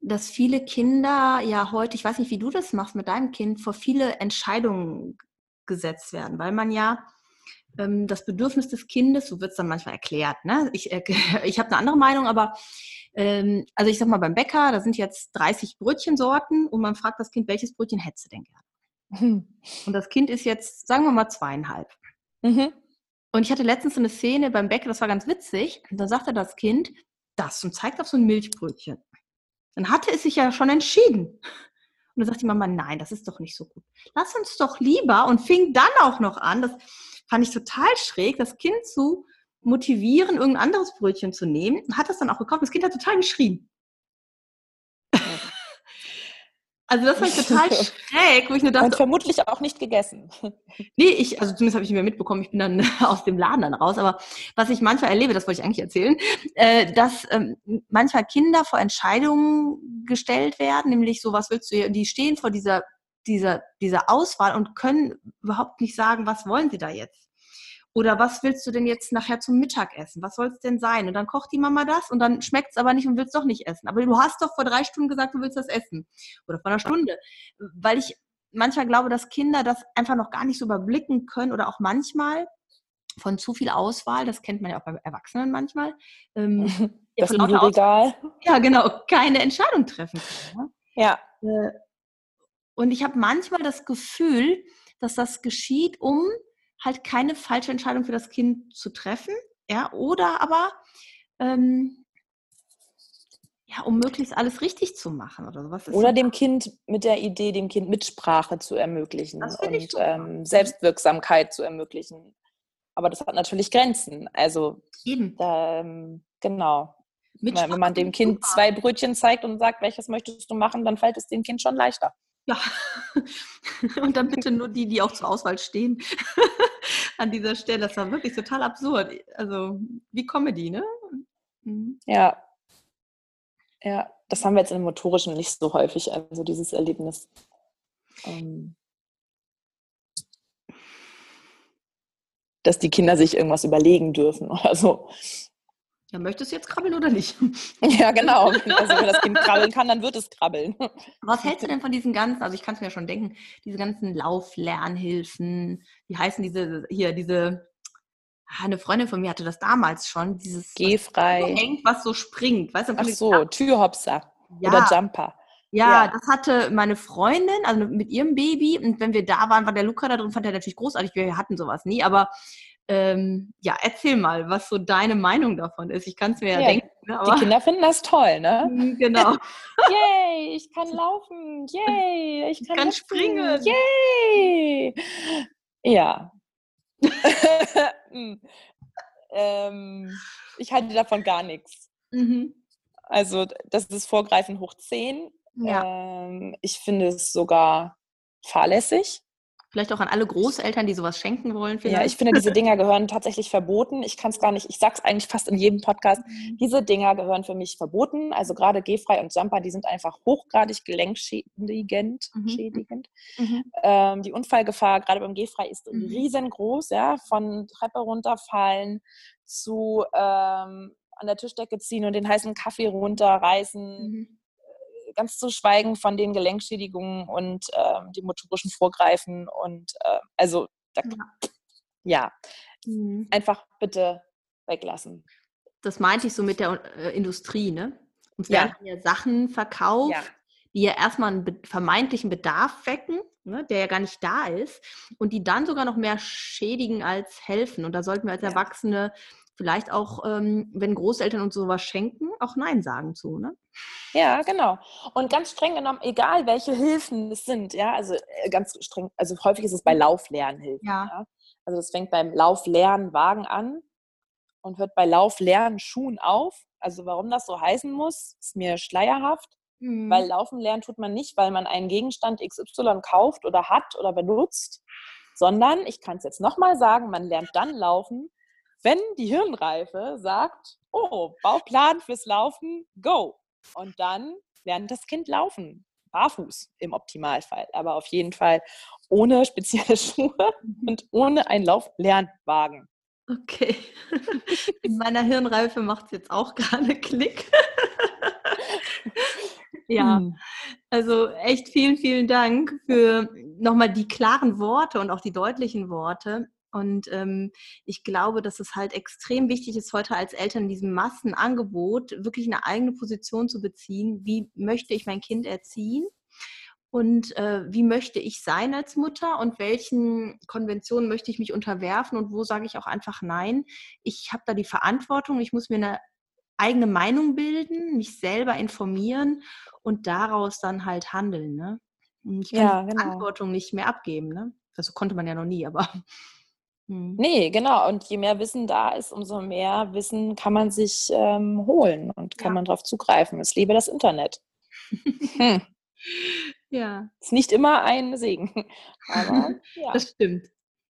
Speaker 1: dass viele Kinder ja heute, ich weiß nicht, wie du das machst mit deinem Kind, vor viele Entscheidungen gesetzt werden, weil man ja ähm, das Bedürfnis des Kindes, so wird es dann manchmal erklärt, ne? ich, äh, ich habe eine andere Meinung, aber ähm, also ich sag mal beim Bäcker, da sind jetzt 30 Brötchensorten und man fragt das Kind, welches Brötchen hättest du denn gerne? Mhm. Und das Kind ist jetzt, sagen wir mal, zweieinhalb. Mhm. Und ich hatte letztens so eine Szene beim Bäcker, das war ganz witzig. Und da sagte das Kind, das und zeigt auf so ein Milchbrötchen. Dann hatte es sich ja schon entschieden. Und dann sagt die Mama, nein, das ist doch nicht so gut. Lass uns doch lieber und fing dann auch noch an, das fand ich total schräg, das Kind zu motivieren, irgendein anderes Brötchen zu nehmen. Hat das dann auch gekauft. Das Kind hat total geschrien. Also das war total schräg, wo ich nur dachte.
Speaker 2: Und vermutlich auch nicht gegessen.
Speaker 1: Nee, ich, also zumindest habe ich nicht mehr mitbekommen, ich bin dann aus dem Laden dann raus. Aber was ich manchmal erlebe, das wollte ich eigentlich erzählen, äh, dass ähm, manchmal Kinder vor Entscheidungen gestellt werden, nämlich so, was willst du hier, die stehen vor dieser dieser, dieser Auswahl und können überhaupt nicht sagen, was wollen sie da jetzt? Oder was willst du denn jetzt nachher zum Mittagessen? Was soll es denn sein? Und dann kocht die Mama das und dann schmeckt es aber nicht und willst doch nicht essen. Aber du hast doch vor drei Stunden gesagt, du willst das essen. Oder vor einer Stunde. Weil ich manchmal glaube, dass Kinder das einfach noch gar nicht so überblicken können oder auch manchmal von zu viel Auswahl, das kennt man ja auch bei Erwachsenen manchmal, ähm,
Speaker 2: das ja, Regal.
Speaker 1: ja, genau, keine Entscheidung treffen können.
Speaker 2: Ne? Ja.
Speaker 1: Äh, und ich habe manchmal das Gefühl, dass das geschieht, um halt keine falsche Entscheidung für das Kind zu treffen, ja, oder aber ähm, ja, um möglichst alles richtig zu machen oder sowas.
Speaker 2: Oder dem Kind mit der Idee, dem Kind Mitsprache zu ermöglichen und ähm, Selbstwirksamkeit zu ermöglichen. Aber das hat natürlich Grenzen. Also
Speaker 1: eben.
Speaker 2: Da, ähm, genau. Wenn man dem Kind super. zwei Brötchen zeigt und sagt, welches möchtest du machen, dann fällt es dem Kind schon leichter.
Speaker 1: Ja. Und dann bitte nur die, die auch zur Auswahl stehen. An dieser Stelle. Das war wirklich total absurd. Also wie Comedy, ne?
Speaker 2: Mhm. Ja. Ja, das haben wir jetzt im Motorischen nicht so häufig, also dieses Erlebnis. Ähm, dass die Kinder sich irgendwas überlegen dürfen oder so.
Speaker 1: Ja, möchtest du jetzt krabbeln oder nicht?
Speaker 2: Ja, genau. Also wenn das Kind krabbeln kann, dann wird es krabbeln.
Speaker 1: Was hältst du denn von diesen ganzen, also ich kann es mir ja schon denken, diese ganzen Lauflernhilfen, wie heißen diese, hier, diese, ah, eine Freundin von mir hatte das damals schon, dieses
Speaker 2: Gehfrei.
Speaker 1: Was so hängt, was so springt. Weißt du,
Speaker 2: Ach so, Türhopser ja. oder Jumper.
Speaker 1: Ja, ja, das hatte meine Freundin, also mit ihrem Baby. Und wenn wir da waren, war der Luca da drin, fand er natürlich großartig. Wir hatten sowas nie, aber ähm, ja, erzähl mal, was so deine Meinung davon ist. Ich kann es mir ja, ja denken.
Speaker 2: Ne, die Kinder finden das toll, ne?
Speaker 1: Mhm, genau.
Speaker 2: Yay, ich kann laufen. Yay, ich kann,
Speaker 1: kann springen.
Speaker 2: Yay. Ja. Hm. ähm, ich halte davon gar nichts. Mhm. Also, das ist Vorgreifen hoch 10. Ja. Ähm, ich finde es sogar fahrlässig.
Speaker 1: Vielleicht auch an alle Großeltern, die sowas schenken wollen. Vielleicht.
Speaker 2: Ja, ich finde, diese Dinger gehören tatsächlich verboten. Ich kann es gar nicht, ich sage es eigentlich fast in jedem Podcast. Mhm. Diese Dinger gehören für mich verboten. Also gerade Gehfrei und Jumper, die sind einfach hochgradig gelenkschädigend. Mhm. Schädigend. Mhm. Ähm, die Unfallgefahr gerade beim Gehfrei ist mhm. riesengroß, ja, von Treppe runterfallen zu ähm, an der Tischdecke ziehen und den heißen Kaffee runterreißen mhm ganz zu schweigen von den Gelenkschädigungen und äh, dem motorischen Vorgreifen. Und äh, also, da, ja, ja. Mhm. einfach bitte weglassen.
Speaker 1: Das meinte ich so mit der äh, Industrie, ne? Uns ja. werden ja Sachen verkauft, ja. die ja erstmal einen vermeintlichen Bedarf wecken, ne, der ja gar nicht da ist, und die dann sogar noch mehr schädigen als helfen. Und da sollten wir als. Erwachsene vielleicht auch, ähm, wenn Großeltern uns sowas schenken, auch Nein sagen zu, ne?
Speaker 2: Ja, genau. Und ganz streng genommen, egal welche Hilfen es sind, ja, also äh, ganz streng, also häufig ist es bei Lauflernhilfen. Ja. ja? Also das fängt beim Lauflernwagen an und hört bei Lauflernschuhen auf. Also warum das so heißen muss, ist mir schleierhaft. Mhm. Weil Laufen lernen tut man nicht, weil man einen Gegenstand XY kauft oder hat oder benutzt, sondern, ich kann es jetzt nochmal sagen, man lernt dann laufen, wenn die Hirnreife sagt, oh, Bauplan fürs Laufen, go. Und dann lernt das Kind laufen, barfuß im Optimalfall, aber auf jeden Fall ohne spezielle Schuhe mhm. und ohne einen Lauflernwagen.
Speaker 1: Okay. In meiner Hirnreife macht es jetzt auch gerade Klick. ja, hm. also echt vielen, vielen Dank für nochmal die klaren Worte und auch die deutlichen Worte. Und ähm, ich glaube, dass es halt extrem wichtig ist, heute als Eltern in diesem Massenangebot wirklich eine eigene Position zu beziehen. Wie möchte ich mein Kind erziehen? Und äh, wie möchte ich sein als Mutter und welchen Konventionen möchte ich mich unterwerfen und wo sage ich auch einfach nein? Ich habe da die Verantwortung, ich muss mir eine eigene Meinung bilden, mich selber informieren und daraus dann halt handeln. Ne? Ich kann ja, die genau. Verantwortung nicht mehr abgeben. Ne? Also konnte man ja noch nie, aber
Speaker 2: hm. Nee, genau. Und je mehr Wissen da ist, umso mehr Wissen kann man sich ähm, holen und kann ja. man darauf zugreifen. Es lebe das Internet. hm.
Speaker 1: Ja.
Speaker 2: Ist nicht immer ein Segen. Aber
Speaker 1: ja. Das stimmt.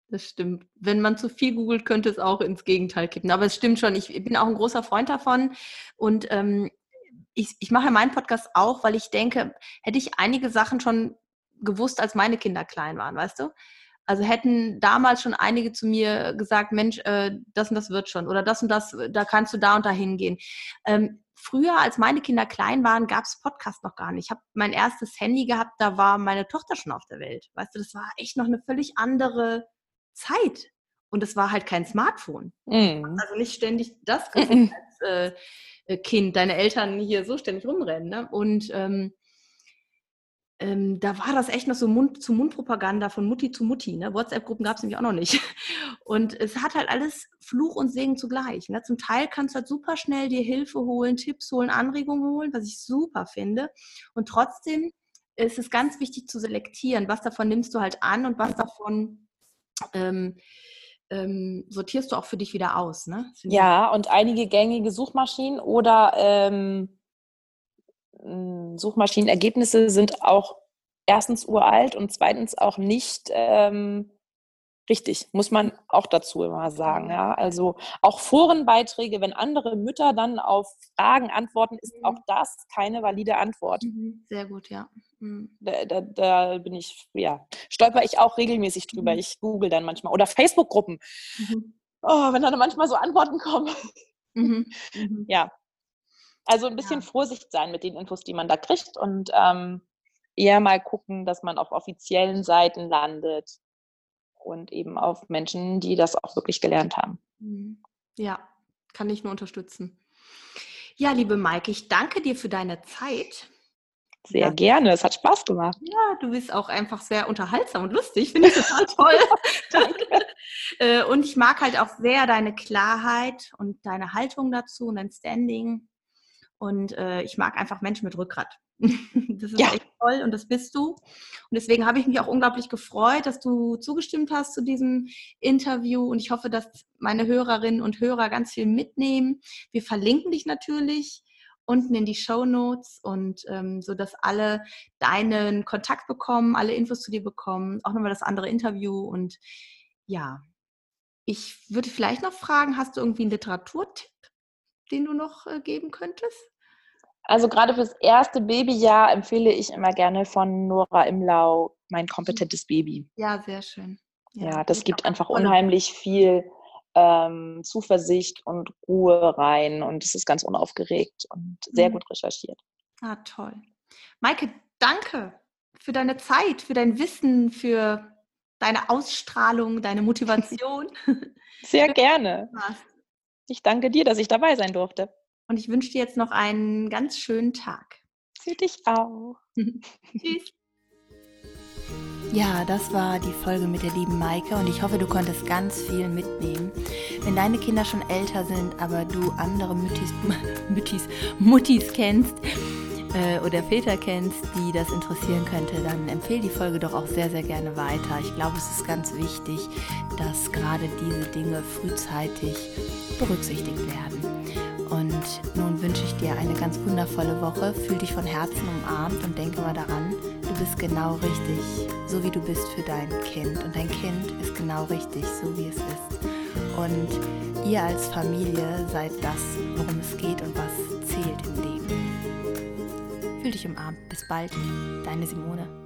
Speaker 1: Das stimmt. Wenn man zu viel googelt, könnte es auch ins Gegenteil kippen. Aber es stimmt schon. Ich bin auch ein großer Freund davon. Und ähm, ich, ich mache meinen Podcast auch, weil ich denke, hätte ich einige Sachen schon gewusst, als meine Kinder klein waren, weißt du? Also hätten damals schon einige zu mir gesagt, Mensch, äh, das und das wird schon oder das und das, da kannst du da und da hingehen. Ähm, früher, als meine Kinder klein waren, gab es Podcast noch gar nicht. Ich habe mein erstes Handy gehabt, da war meine Tochter schon auf der Welt. Weißt du, das war echt noch eine völlig andere Zeit. Und es war halt kein Smartphone. Mm. Also nicht ständig das als äh, äh, Kind, deine Eltern hier so ständig rumrennen. Ne? Und ähm, ähm, da war das echt noch so Mund-zu-Mund-Propaganda von Mutti zu Mutti. Ne? WhatsApp-Gruppen gab es nämlich auch noch nicht. Und es hat halt alles Fluch und Segen zugleich. Ne? Zum Teil kannst du halt super schnell dir Hilfe holen, Tipps holen, Anregungen holen, was ich super finde. Und trotzdem ist es ganz wichtig zu selektieren, was davon nimmst du halt an und was davon ähm, ähm, sortierst du auch für dich wieder aus. Ne?
Speaker 2: Ja, und einige gängige Suchmaschinen oder ähm, Suchmaschinenergebnisse sind auch erstens uralt und zweitens auch nicht ähm, richtig, muss man auch dazu immer sagen. Ja? Also auch Forenbeiträge, wenn andere Mütter dann auf Fragen antworten, ist mhm. auch das keine valide Antwort.
Speaker 1: Mhm. Sehr gut, ja.
Speaker 2: Mhm. Da, da, da, bin ich, ja, stolper ich auch regelmäßig drüber. Mhm. Ich google dann manchmal. Oder Facebook-Gruppen. Mhm. Oh, wenn dann manchmal so Antworten kommen. Ja, also ein bisschen ja. Vorsicht sein mit den Infos, die man da kriegt und ähm, eher mal gucken, dass man auf offiziellen Seiten landet und eben auf Menschen, die das auch wirklich gelernt haben.
Speaker 1: Mhm. Ja, kann ich nur unterstützen. Ja, liebe Maike, ich danke dir für deine Zeit.
Speaker 2: Sehr ja. gerne, es hat Spaß gemacht.
Speaker 1: Ja, du bist auch einfach sehr unterhaltsam und lustig, finde ich total toll. Danke. Äh, und ich mag halt auch sehr deine Klarheit und deine Haltung dazu und dein Standing. Und äh, ich mag einfach Menschen mit Rückgrat. das ist ja. echt toll und das bist du. Und deswegen habe ich mich auch unglaublich gefreut, dass du zugestimmt hast zu diesem Interview. Und ich hoffe, dass meine Hörerinnen und Hörer ganz viel mitnehmen. Wir verlinken dich natürlich unten in die Show Notes und ähm, so dass alle deinen Kontakt bekommen, alle Infos zu dir bekommen, auch nochmal das andere Interview und ja, ich würde vielleicht noch fragen, hast du irgendwie einen Literaturtipp, den du noch äh, geben könntest?
Speaker 2: Also gerade fürs erste Babyjahr empfehle ich immer gerne von Nora Imlau mein kompetentes Baby.
Speaker 1: Ja, sehr schön.
Speaker 2: Ja, ja das gibt einfach unheimlich viel ähm, Zuversicht und Ruhe rein und es ist ganz unaufgeregt und sehr mhm. gut recherchiert.
Speaker 1: Ah, toll. Maike, danke für deine Zeit, für dein Wissen, für deine Ausstrahlung, deine Motivation.
Speaker 2: Sehr gerne. Ich danke dir, dass ich dabei sein durfte.
Speaker 1: Und ich wünsche dir jetzt noch einen ganz schönen Tag.
Speaker 2: Für dich auch.
Speaker 1: Tschüss. Ja, das war die Folge mit der lieben Maike und ich hoffe, du konntest ganz viel mitnehmen. Wenn deine Kinder schon älter sind, aber du andere Müttis, Müttis, Muttis kennst, äh, oder Väter kennst, die das interessieren könnte, dann empfehle die Folge doch auch sehr, sehr gerne weiter. Ich glaube, es ist ganz wichtig, dass gerade diese Dinge frühzeitig berücksichtigt werden. Und nun wünsche ich dir eine ganz wundervolle Woche. Fühl dich von Herzen umarmt und denke mal daran, du bist genau richtig, so wie du bist für dein Kind. Und dein Kind ist genau richtig, so wie es ist. Und ihr als Familie seid das, worum es geht und was zählt im Leben. Fühl dich umarmt. Bis bald. Deine Simone.